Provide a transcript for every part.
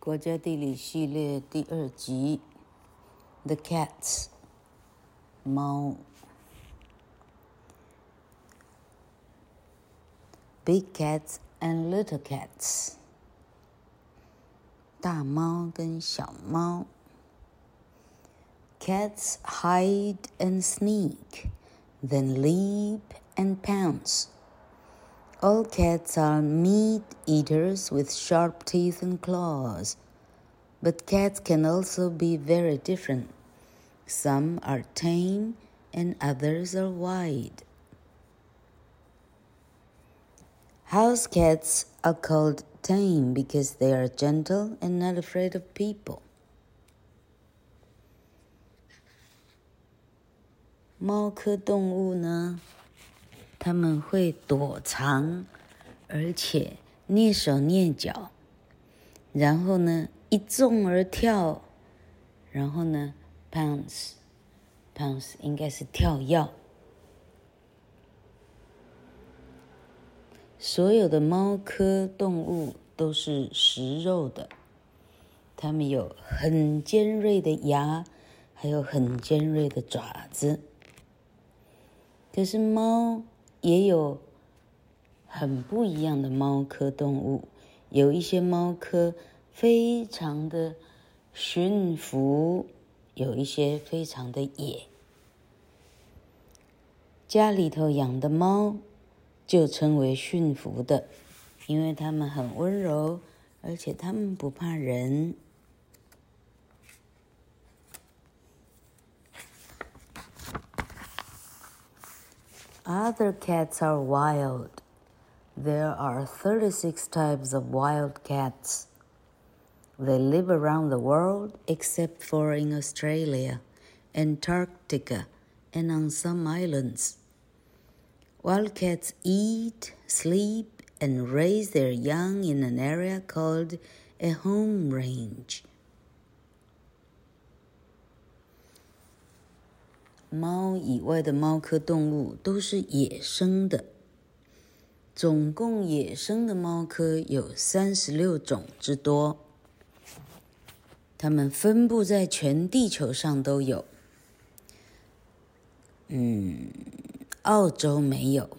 国家地理系列第二集，The Cats，猫，Big cats and little cats，大猫跟小猫，Cats hide and sneak, then leap and pounce. All cats are meat eaters with sharp teeth and claws, but cats can also be very different. Some are tame and others are wild. House cats are called tame because they are gentle and not afraid of people. 猫科动物呢？ 他们会躲藏，而且蹑手蹑脚，然后呢，一纵而跳，然后呢，pounce，pounce 应该是跳跃。所有的猫科动物都是食肉的，它们有很尖锐的牙，还有很尖锐的爪子。可是猫。也有很不一样的猫科动物，有一些猫科非常的驯服，有一些非常的野。家里头养的猫就称为驯服的，因为它们很温柔，而且它们不怕人。Other cats are wild. There are 36 types of wild cats. They live around the world except for in Australia, Antarctica, and on some islands. Wild cats eat, sleep, and raise their young in an area called a home range. 猫以外的猫科动物都是野生的，总共野生的猫科有三十六种之多。它们分布在全地球上都有。嗯，澳洲没有。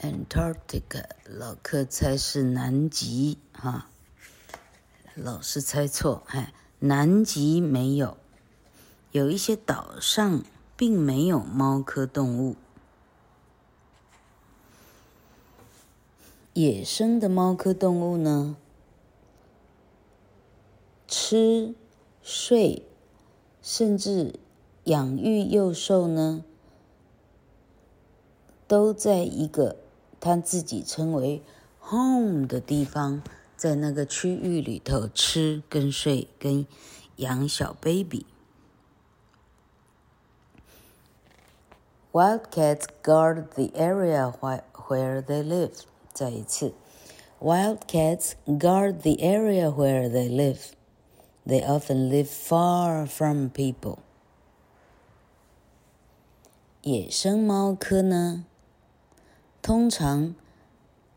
Antarctica，老柯猜是南极哈，老是猜错，哎，南极没有。有一些岛上并没有猫科动物。野生的猫科动物呢，吃、睡，甚至养育幼兽呢，都在一个他自己称为 home 的地方，在那个区域里头吃跟睡跟养小 baby。Wild cats guard the area where they live. 再一次，Wild cats guard the area where they live. They often live far from people. 野生猫科呢，通常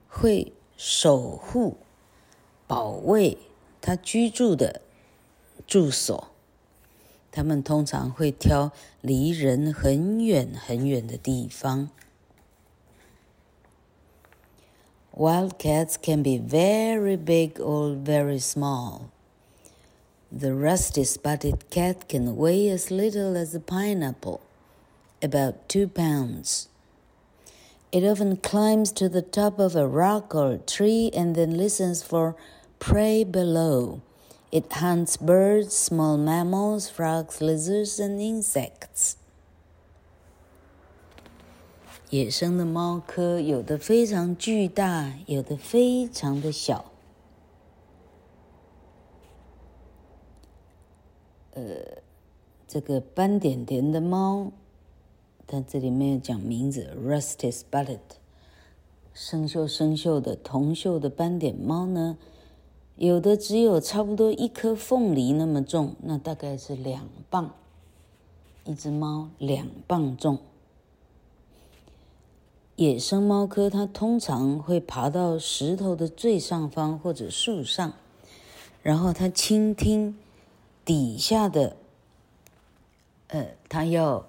会守护、保卫它居住的住所。 他们通常会挑离人很远很远的地方。Wild cats can be very big or very small. The rusty-spotted cat can weigh as little as a pineapple, about two pounds. It often climbs to the top of a rock or a tree and then listens for prey below. It hunts birds, small mammals, frogs, lizards, and insects. 野生的猫科有的非常巨大，有的非常的小。呃，这个斑点点的猫，它这里没有讲名字。Rusty-spotted，生锈生锈的铜锈的斑点猫呢？有的只有差不多一颗凤梨那么重，那大概是两磅。一只猫两磅重。野生猫科它通常会爬到石头的最上方或者树上，然后它倾听底下的，呃，它要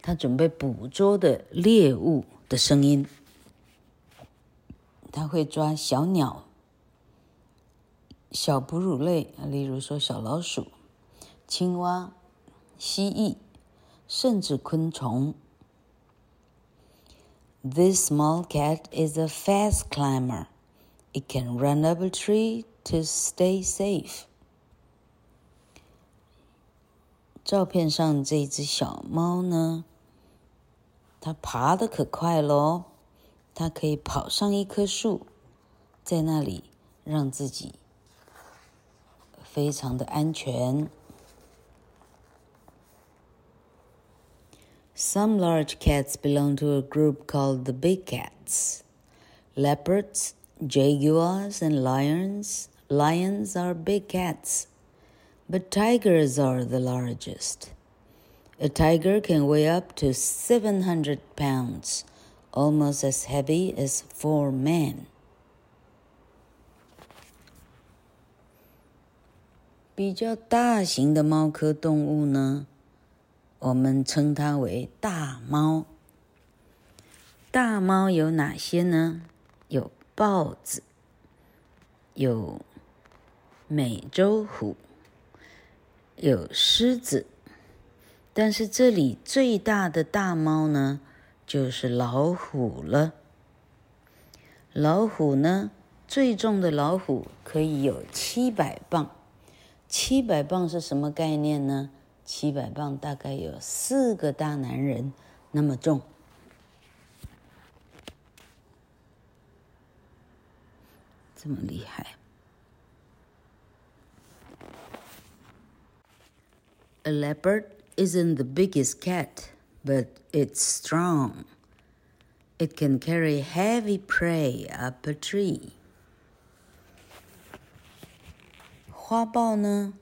它准备捕捉的猎物的声音。它会抓小鸟、小哺乳类，例如说小老鼠、青蛙、蜥蜴，甚至昆虫。This small cat is a fast climber. It can run up a tree to stay safe. 照片上这只小猫呢，它爬得可快喽！它可以跑上一棵树，在那里让自己非常的安全。Some large cats belong to a group called the big cats. Leopards, jaguars, and lions. Lions are big cats, but tigers are the largest. A tiger can weigh up to 700 pounds, almost as heavy as four men. 比较大型的猫科动物呢？我们称它为大猫。大猫有哪些呢？有豹子，有美洲虎，有狮子。但是这里最大的大猫呢，就是老虎了。老虎呢，最重的老虎可以有七百磅。七百磅是什么概念呢？七百磅大概有四个大男人那么重，这么厉害。A leopard isn't the biggest cat, but it's strong. It can carry heavy prey up a tree. 花豹呢？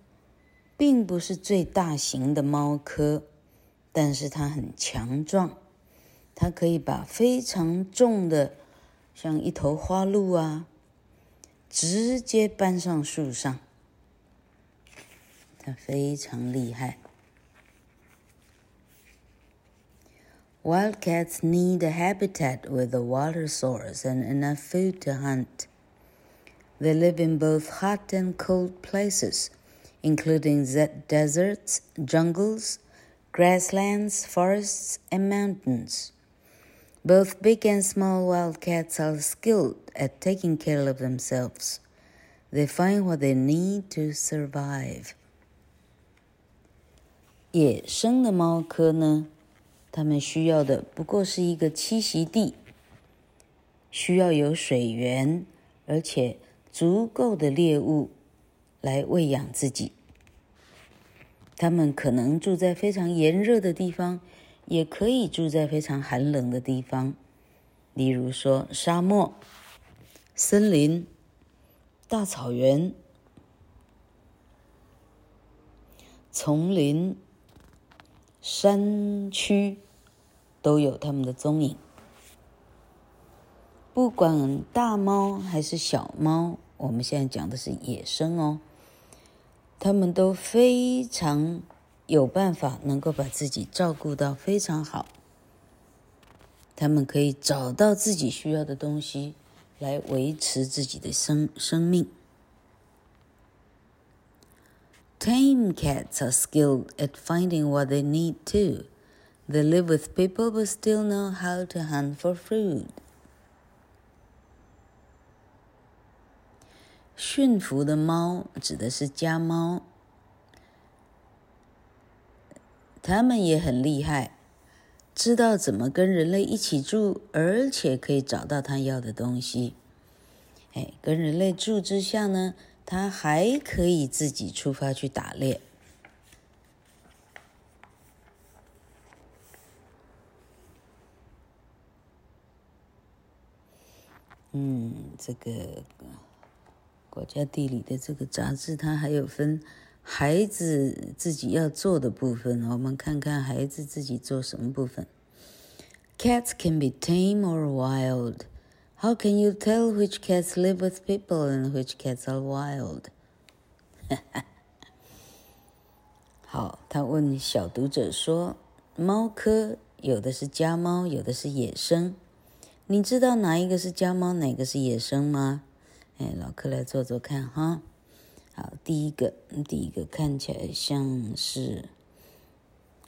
并不是最大型的猫科，但是它很强壮，它可以把非常重的，像一头花鹿啊，直接搬上树上。它非常厉害。Wildcats need a habitat with a water source and enough food to hunt. They live in both hot and cold places. including deserts, jungles, grasslands, forests, and mountains. Both big and small wildcats are skilled at taking care of themselves. They find what they need to survive. 野生的猫科呢，它们需要的不过是一个栖息地，需要有水源，而且 足够的猎物。来喂养自己。他们可能住在非常炎热的地方，也可以住在非常寒冷的地方，例如说沙漠、森林、大草原、丛林、山区，都有他们的踪影。不管大猫还是小猫，我们现在讲的是野生哦。他们都非常有办法，能够把自己照顾到非常好。他们可以找到自己需要的东西，来维持自己的生生命。Tame cats are skilled at finding what they need too. They live with people but still know how to hunt for food. 驯服的猫指的是家猫，它们也很厉害，知道怎么跟人类一起住，而且可以找到它要的东西。哎，跟人类住之下呢，它还可以自己出发去打猎。嗯，这个。国家地理的这个杂志，它还有分孩子自己要做的部分。我们看看孩子自己做什么部分。Cats can be tame or wild. How can you tell which cats live with people and which cats are wild? 好，他问小读者说：“猫科有的是家猫，有的是野生，你知道哪一个是家猫，哪个是野生吗？”哎，老柯来做做看哈。好，第一个，第一个看起来像是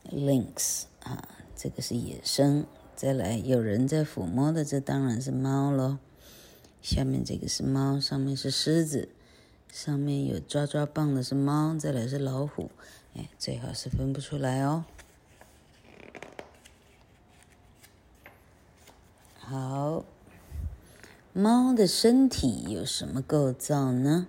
lynx 啊，这个是野生。再来，有人在抚摸的，这当然是猫喽。下面这个是猫，上面是狮子，上面有抓抓棒的是猫，再来是老虎。哎，最好是分不出来哦。好，猫的身体有什么构造呢？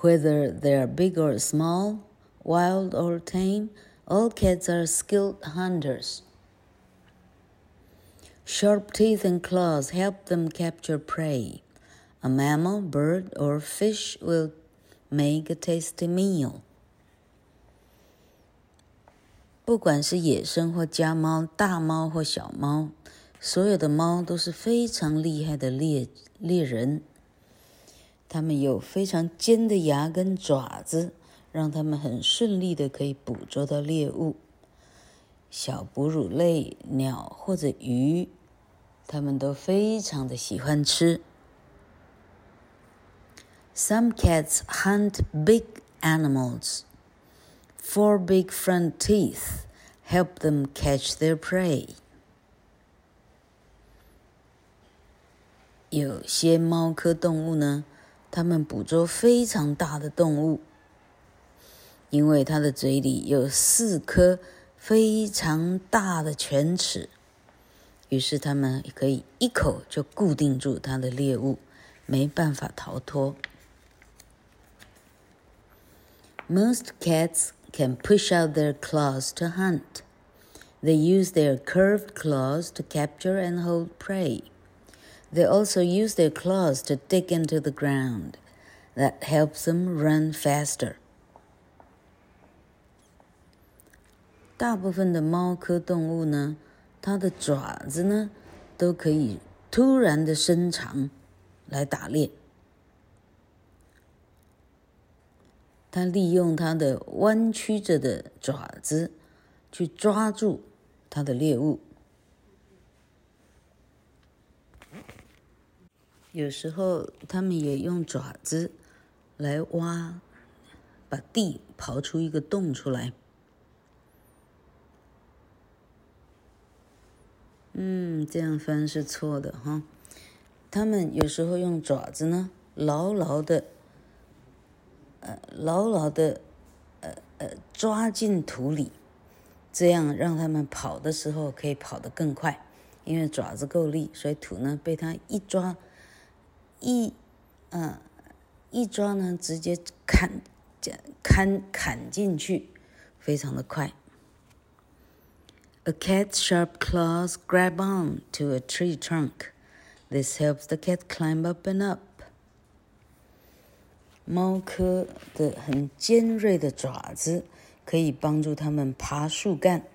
Whether they are big or small, wild or tame. All cats are skilled hunters. Sharp teeth and claws help them capture prey. A mammal, bird, or fish will make a tasty meal. 不管是野生或家猫，大猫或小猫， 所有的猫都是非常厉害的猎猎人。它们有非常尖的牙跟爪子。让它们很顺利的可以捕捉到猎物，小哺乳类、鸟或者鱼，它们都非常的喜欢吃。Some cats hunt big animals. Four big front teeth help them catch their prey. 有些猫科动物呢，它们捕捉非常大的动物。因为它的嘴里有四颗非常大的犬齿，于是它们可以一口就固定住它的猎物，没办法逃脱。Most cats can push out their claws to hunt. They use their curved claws to capture and hold prey. They also use their claws to dig into the ground. That helps them run faster. 大部分的猫科动物呢，它的爪子呢，都可以突然的伸长来打猎。它利用它的弯曲着的爪子去抓住它的猎物。 有时候，它们也用爪子来挖，把地刨出一个洞出来。嗯，这样翻是错的哈。他们有时候用爪子呢，牢牢的，呃，牢牢的，呃呃，抓进土里，这样让他们跑的时候可以跑得更快，因为爪子够力，所以土呢被它一抓，一，嗯、呃，一抓呢，直接砍，砍砍进去，非常的快。A cat's sharp claws grab on to a tree trunk. This helps the cat climb up and up. 猫科的很尖锐的爪子可以帮助它们爬树干，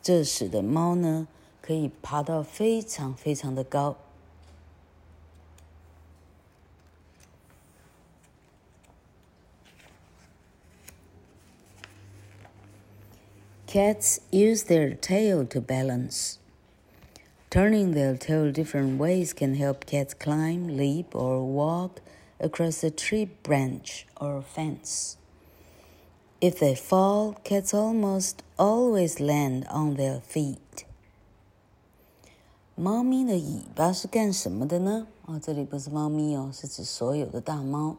这使得猫呢可以爬到非常非常的高。Cats use their tail to balance. Turning their tail different ways can help cats climb, leap, or walk across a tree branch or fence. If they fall, cats almost always land on their feet. 猫咪的尾巴是干什么的呢？哦，这里不是猫咪哦，是指所有的大猫。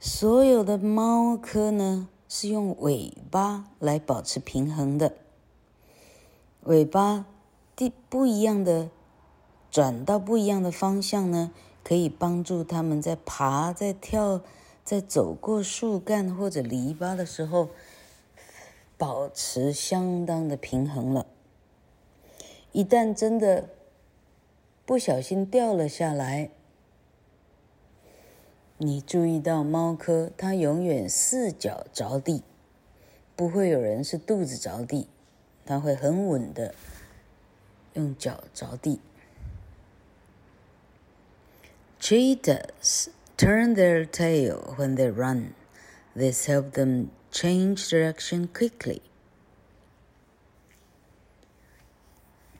所有的猫科呢？ 是用尾巴来保持平衡的，尾巴的不一样的转到不一样的方向呢，可以帮助他们在爬、在跳、在走过树干或者篱笆的时候，保持相当的平衡了。一旦真的不小心掉了下来，你注意到猫科，它永远四脚着地，不会有人是肚子着地，它会很稳的用脚着地。Cheetahs turn their tail when they run. This helps them change direction quickly.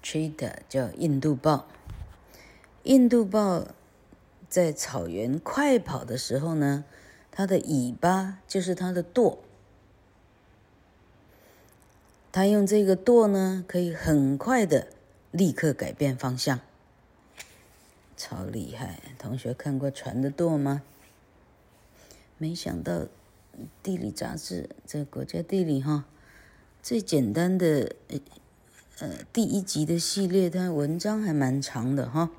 Cheetah 叫印度豹，印度豹在草原快跑的时候呢，它的尾巴就是它的舵。它用这个舵呢，可以很快的立刻改变方向，超厉害！同学看过船的舵吗？没想到地理杂志这国家地理哈，最简单的呃第一集的系列，它文章还蛮长的哈。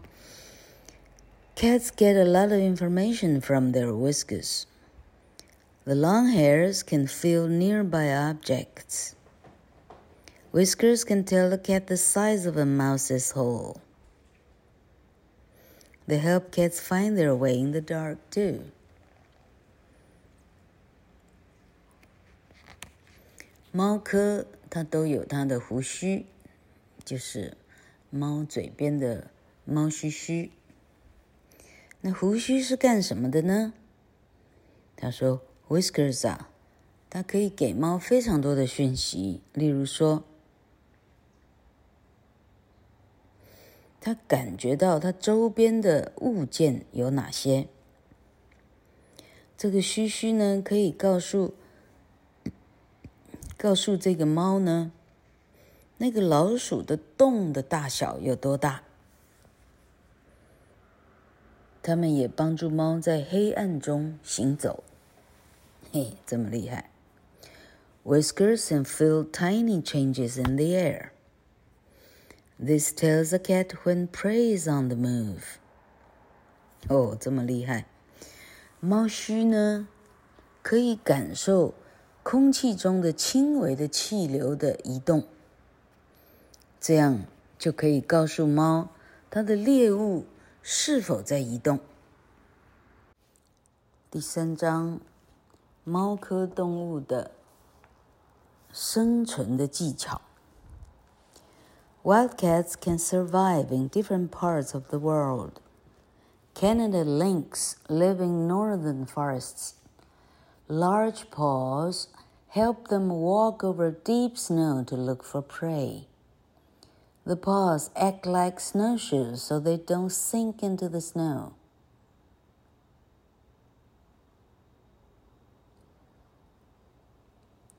Cats get a lot of information from their whiskers. The long hairs can feel nearby objects. Whiskers can tell a cat the size of a mouse's hole. They help cats find their way in the dark too. 那胡须是干什么的呢？他说，Whiskers 啊，它可以给猫非常多的讯息，例如说。他感觉到他周边的物件有哪些？这个须须呢，可以告诉告诉这个猫呢，那个老鼠的洞的大小有多大。他们也帮助猫在黑暗中行走。嘿，这么厉害！Whiskers can feel tiny changes in the air. This tells a cat when prey is on the move. 哦，这么厉害！猫须呢，可以感受空气中的轻微的气流的移动，这样就可以告诉猫它的猎物是否在移动。第三章，猫科动物的生存的技巧。Wild cats can survive in different parts of the world. Canada lynx live in northern forests. Large paws help them walk over deep snow to look for prey. The paws act like snowshoes so they don't sink into the snow.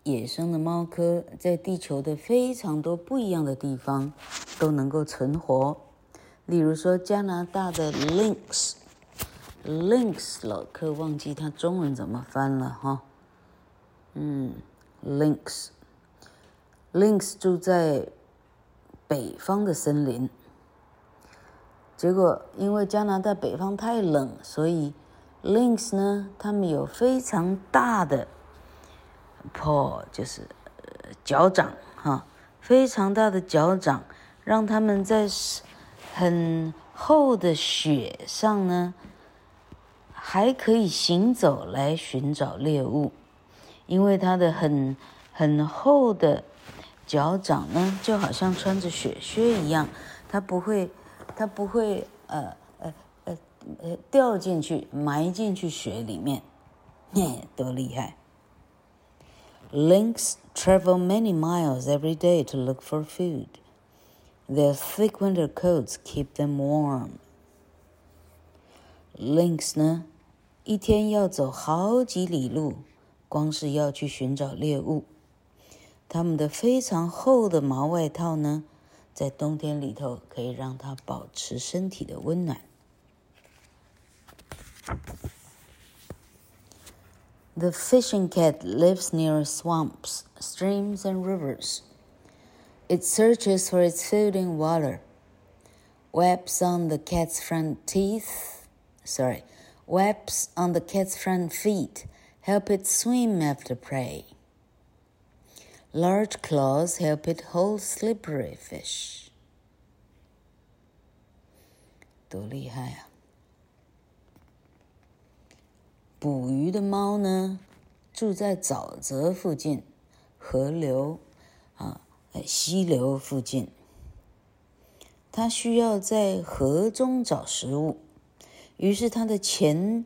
野生的猫科在地球的非常多不一样的地方都能够存活，例如说加拿大的 lynx，lynx 老柯忘记它中文怎么翻了哈，嗯，lynx，lynx 住在北方的森林，结果因为加拿大北方太冷，所以 lynx 呢，它们有非常大的。paw 就是脚掌哈，非常大的脚掌，让他们在很厚的雪上呢，还可以行走来寻找猎物。因为它的很很厚的脚掌呢，就好像穿着雪靴一样，它不会它不会呃呃呃呃掉进去埋进去雪里面，嘿，多厉害！Lynx travel many miles every day to look for food. Their thick winter coats keep them warm. Lynx 呢，一天要走好几里路，光是要去寻找猎物。它们的非常厚的毛外套呢，在冬天里头可以让它保持身体的温暖。The fishing cat lives near swamps, streams, and rivers. It searches for its food in water. Webs on the cat's front teeth, sorry, webs on the cat's front feet help it swim after prey. Large claws help it hold slippery fish. 多厉害啊！捕鱼的猫呢，住在沼泽附近，河流啊、溪流附近。它需要在河中找食物，于是它的前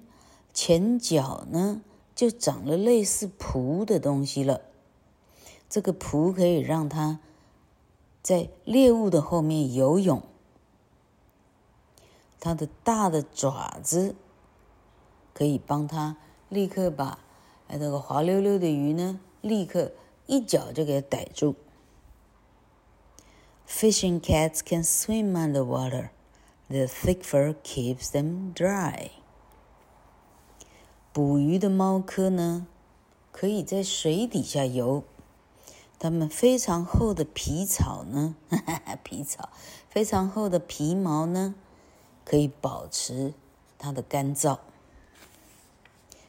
前脚呢就长了类似蹼的东西了。这个蹼可以让它在猎物的后面游泳。它的大的爪子可以帮它立刻把那个滑溜溜的鱼呢，立刻一脚就给逮住。Fishing cats can swim underwater; the thick fur keeps them dry. 捕鱼的猫科呢，可以在水底下游。它们非常厚的皮草呢，哈哈，皮草非常厚的皮毛呢，可以保持它的干燥。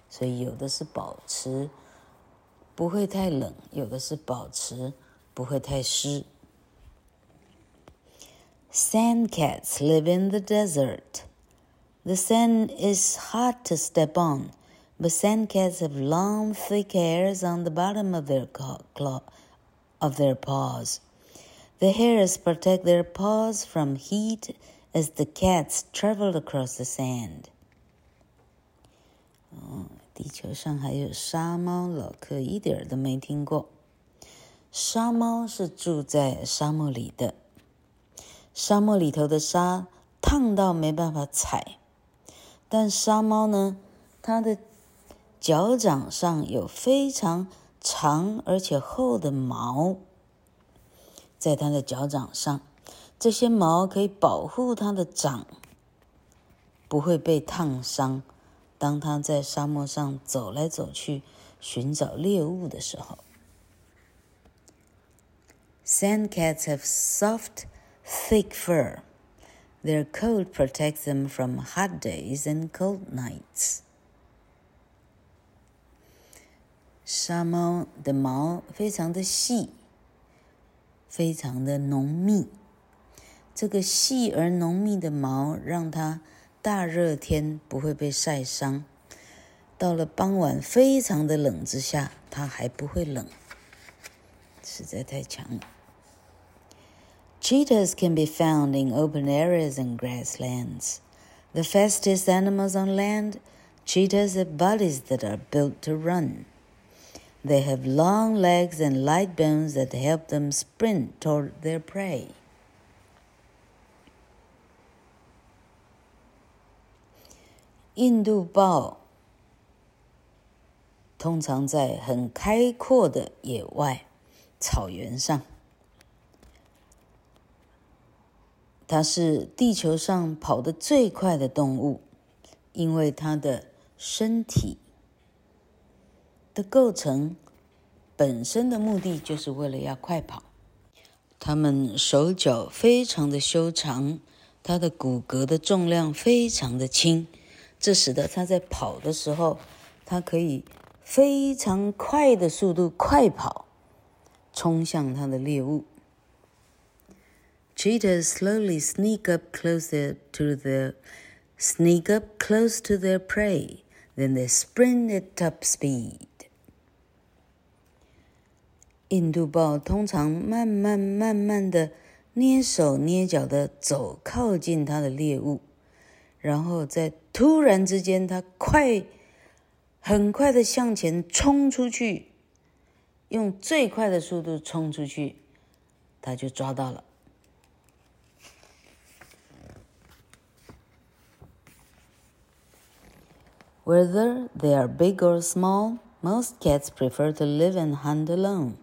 所以有的是保持不会太冷，有的是保持不会太湿。Sand cats live in the desert. The sand is hard to step on, but sand cats have long, thick hairs on the bottom of their claw, of their paws. The hairs protect their paws from heat as the cats travel across the sand. 哦，地球上还有沙猫，老克一点都没听过。沙猫是住在沙漠里的，沙漠里头的沙烫到没办法踩，但沙猫呢，它的脚掌上有非常 长而且厚的毛，在它的脚掌上，这些毛可以保护它的掌不会被烫伤。当它在沙漠上走来走去寻找猎物的时候，Sand cats have soft, thick fur. Their coat protects them from hot days and cold nights. 沙猫的毛非常的细，非常的浓密。这个细而浓密的毛让它大热天不会被晒伤，到了傍晚非常的冷之下，它还不会冷，实在太强了。Cheetahs can be found in open areas and grasslands. The fastest animals on land, cheetahs have bodies that are built to run. They have long legs and light bones that help them sprint toward their prey. 印度豹通常在很开阔的野外草原上，它是地球上跑得最快的动物，因为它的身体。 的构成本身的目的就是为了要快跑。它们手脚非常的修长，它的骨骼的重量非常的轻，这使得它在跑的时候，它可以非常快的速度快跑，冲向它的猎物。Cheetahs slowly sneak up closer to the sneak up close to their prey, then they sprint at top speed. 印度豹通常慢慢慢慢的蹑手蹑脚的走靠近它的猎物，然后在突然之间，它快很快的向前冲出去，用最快的速度冲出去，它就抓到了。Whether they are big or small, most cats prefer to live and hunt alone.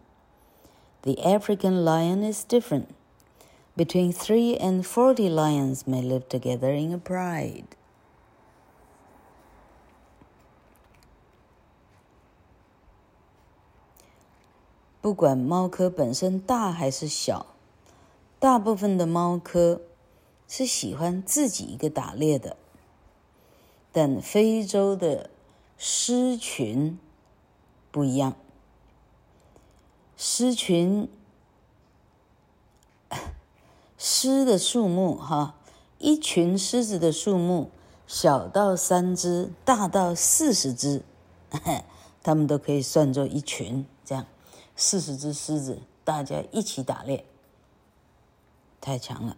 The African lion is different. Between three and forty lions may live together in a pride. 不管猫科本身大还是小，大部分的猫科是喜欢自己一个打猎的。但非洲的狮群不一样。 狮群，狮的数目哈，一群狮子的数目小到三只，大到四十只，他们都可以算作一群这样。四十只狮子，大家一起打猎，太强了。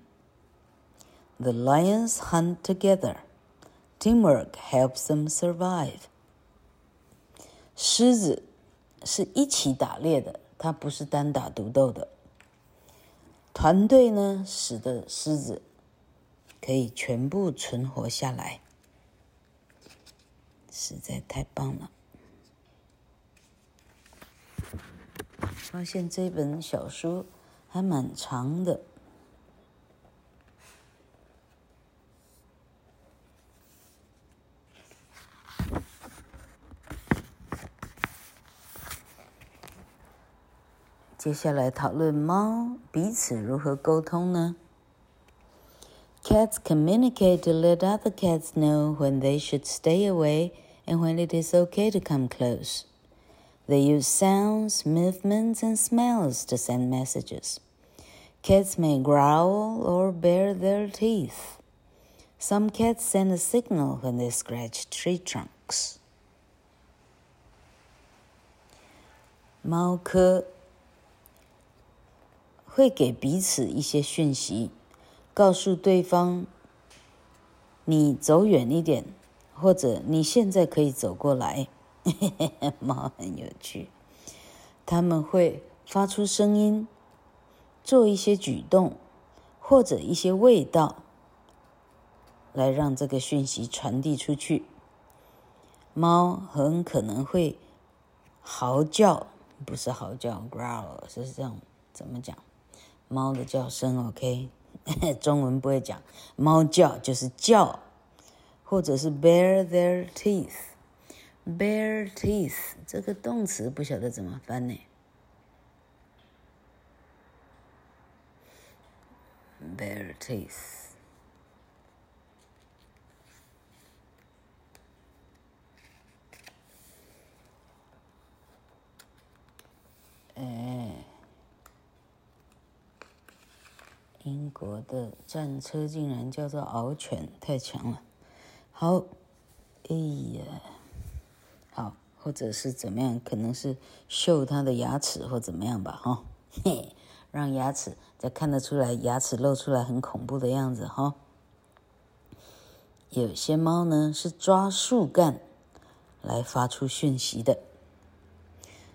The lions hunt together. Teamwork helps them survive. 狮子是一起打猎的，它不是单打独斗的。团队呢，使得狮子可以全部存活下来，实在太棒了。发现这本小书还蛮长的。接下来讨论猫彼此如何沟通呢？Cats communicate to let other cats know when they should stay away and when it is okay to come close. They use sounds, movements, and smells to send messages. Cats may growl or bare their teeth. Some cats send a signal when they scratch tree trunks. 猫科。 会给彼此一些讯息，告诉对方你走远一点，或者你现在可以走过来。猫很有趣，他们会发出声音，做一些举动，或者一些味道，来让这个讯息传递出去。猫很可能会嚎叫，不是嚎叫，growl 是这样，怎么讲？猫的叫声，OK，中文不会讲。猫叫就是叫，或者是 bear their teeth。bare teeth 这个动词不晓得怎么翻呢？bare teeth，哎。英国的战车竟然叫做獒犬，太强了。好，哎呀，好，或者是怎么样？可能是秀它的牙齿或怎么样吧？哈，嘿，让牙齿再看得出来，牙齿露出来很恐怖的样子哈。有些猫呢是抓树干来发出讯息的。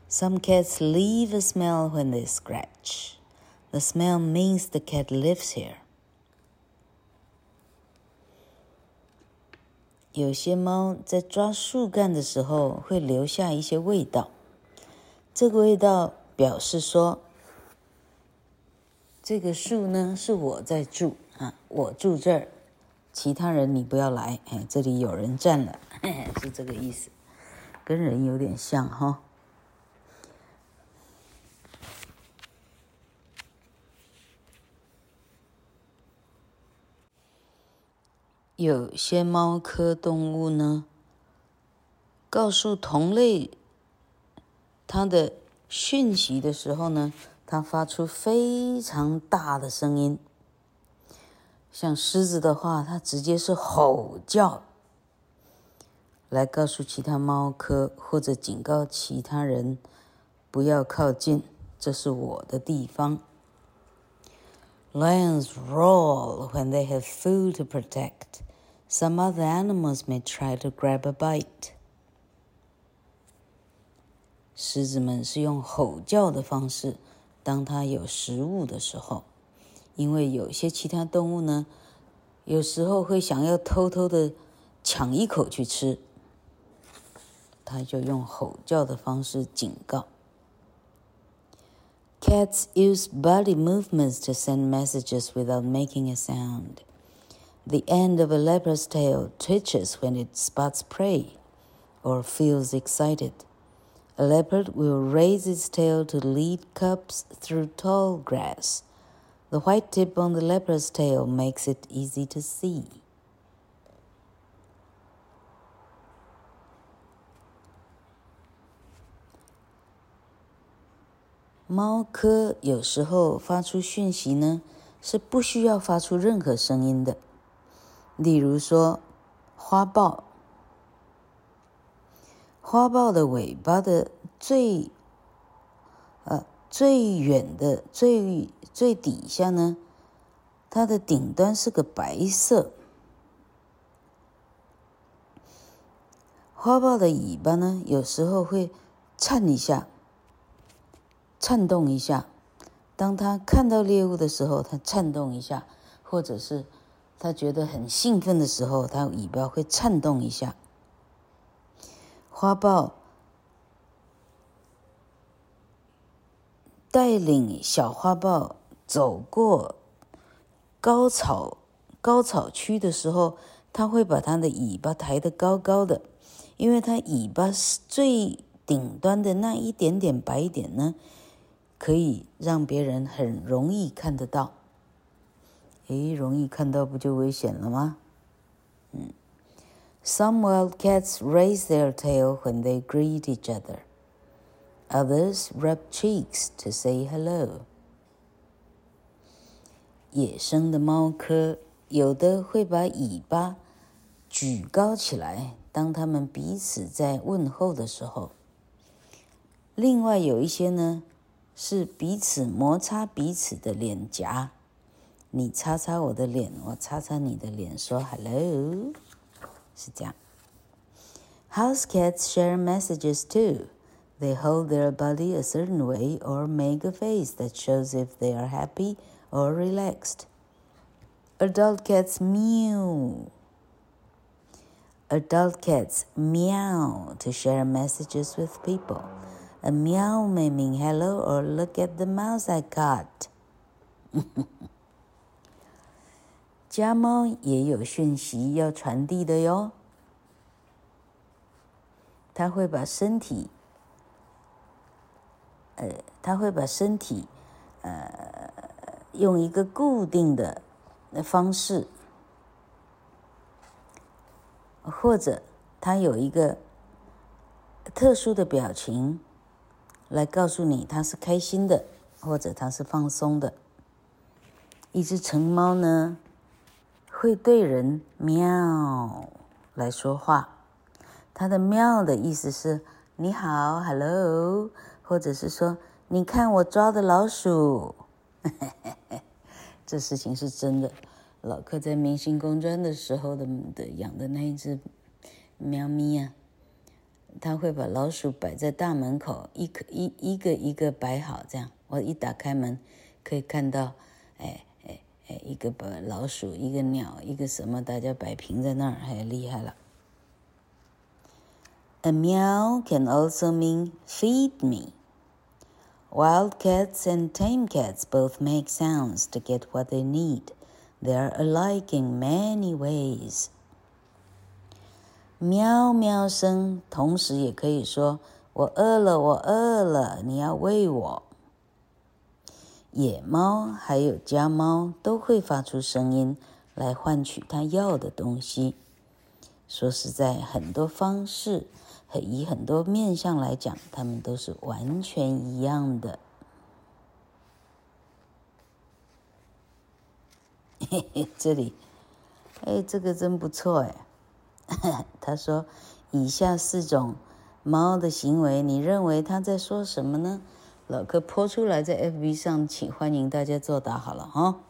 Some cats leave a smell when they scratch. The smell means the cat lives here. 有些猫在抓树干的时候会留下一些味道，这个味道表示说，这个树呢是我在住啊，我住这儿，其他人你不要来，哎，这里有人占了，是这个意思，跟人有点像哈。有些猫科动物呢，告诉同类它的讯息的时候呢，它发出非常大的声音。像狮子的话，它直接是吼叫，来告诉其他猫科或者警告其他人不要靠近，这是我的地方。Lions roar when they have food to protect. Some other animals may try to grab a bite. 狮子们是用吼叫的方式，当它有食物的时候，因为有些其他动物呢，有时候会想要偷偷的抢一口去吃，它就用吼叫的方式警告。Cats use body movements to send messages without making a sound. The end of a leopard's tail twitches when it spots prey or feels excited. A leopard will raise its tail to lead cubs through tall grass. The white tip on the leopard's tail makes it easy to see. 猫科有时候发出讯息呢，是不需要发出任何声音的。 例如说，花豹，花豹的尾巴的最呃，最远的最最底下呢，它的顶端是个白色。花豹的尾巴呢，有时候会颤一下，颤动一下。当它看到猎物的时候，它颤动一下，或者是它觉得很兴奋的时候，它尾巴会颤动一下。花豹带领小花豹走过高草高草区的时候，它会把它的尾巴抬得高高的。因为它尾巴是最顶端的那一点点白点呢，可以让别人很容易看得到。诶，容易看到不就危险了吗？嗯。Some wildcats raise their tail when they greet each other. Others rub cheeks to say hello. 野生的猫科有的会把尾巴举高起来。当它们彼此在问候的时候，另外有一些呢，是彼此摩擦彼此的脸颊，你擦擦我的脸，我擦擦你的脸，说 “hello”，是这样。House cats share messages too. They hold their body a certain way or make a face that shows if they are happy or relaxed. Adult cats meow. Adult cats meow to share messages with people. A meow may mean hello or look at the mouse I caught. 家猫也有讯息要传递的哟。它会把身体，呃，它会把身体，呃，用一个固定的方式。或者他有一个特殊的表情，来告诉你他是开心的，或者他是放松的。一只成猫呢，会对人喵来说话，它的喵的意思是你好，hello，或者是说你看我抓的老鼠，这事情是真的。老柯在明星公专的时候的的养的那一只喵咪啊，他会把老鼠摆在大门口，一个一一个一个摆好，这样。我一打开门可以看到，哎，一个把老鼠，一个鸟，一个什么，大家摆平在那儿，还厉害了。A meow can also mean feed me. Wild cats and tame cats both make sounds to get what they need. They are alike in many ways. 喵喵声，同时也可以说“我饿了，我饿了，你要喂我”。 ”。野猫还有家猫都会发出声音来换取它要的东西。说实在，很多方式和以很多面相来讲，它们都是完全一样的。嘿嘿，这里，哎，这个真不错哎。他说：“以下四种猫的行为，你认为它在说什么呢？”老哥泼出来在 FB 上，请欢迎大家作答好了哈。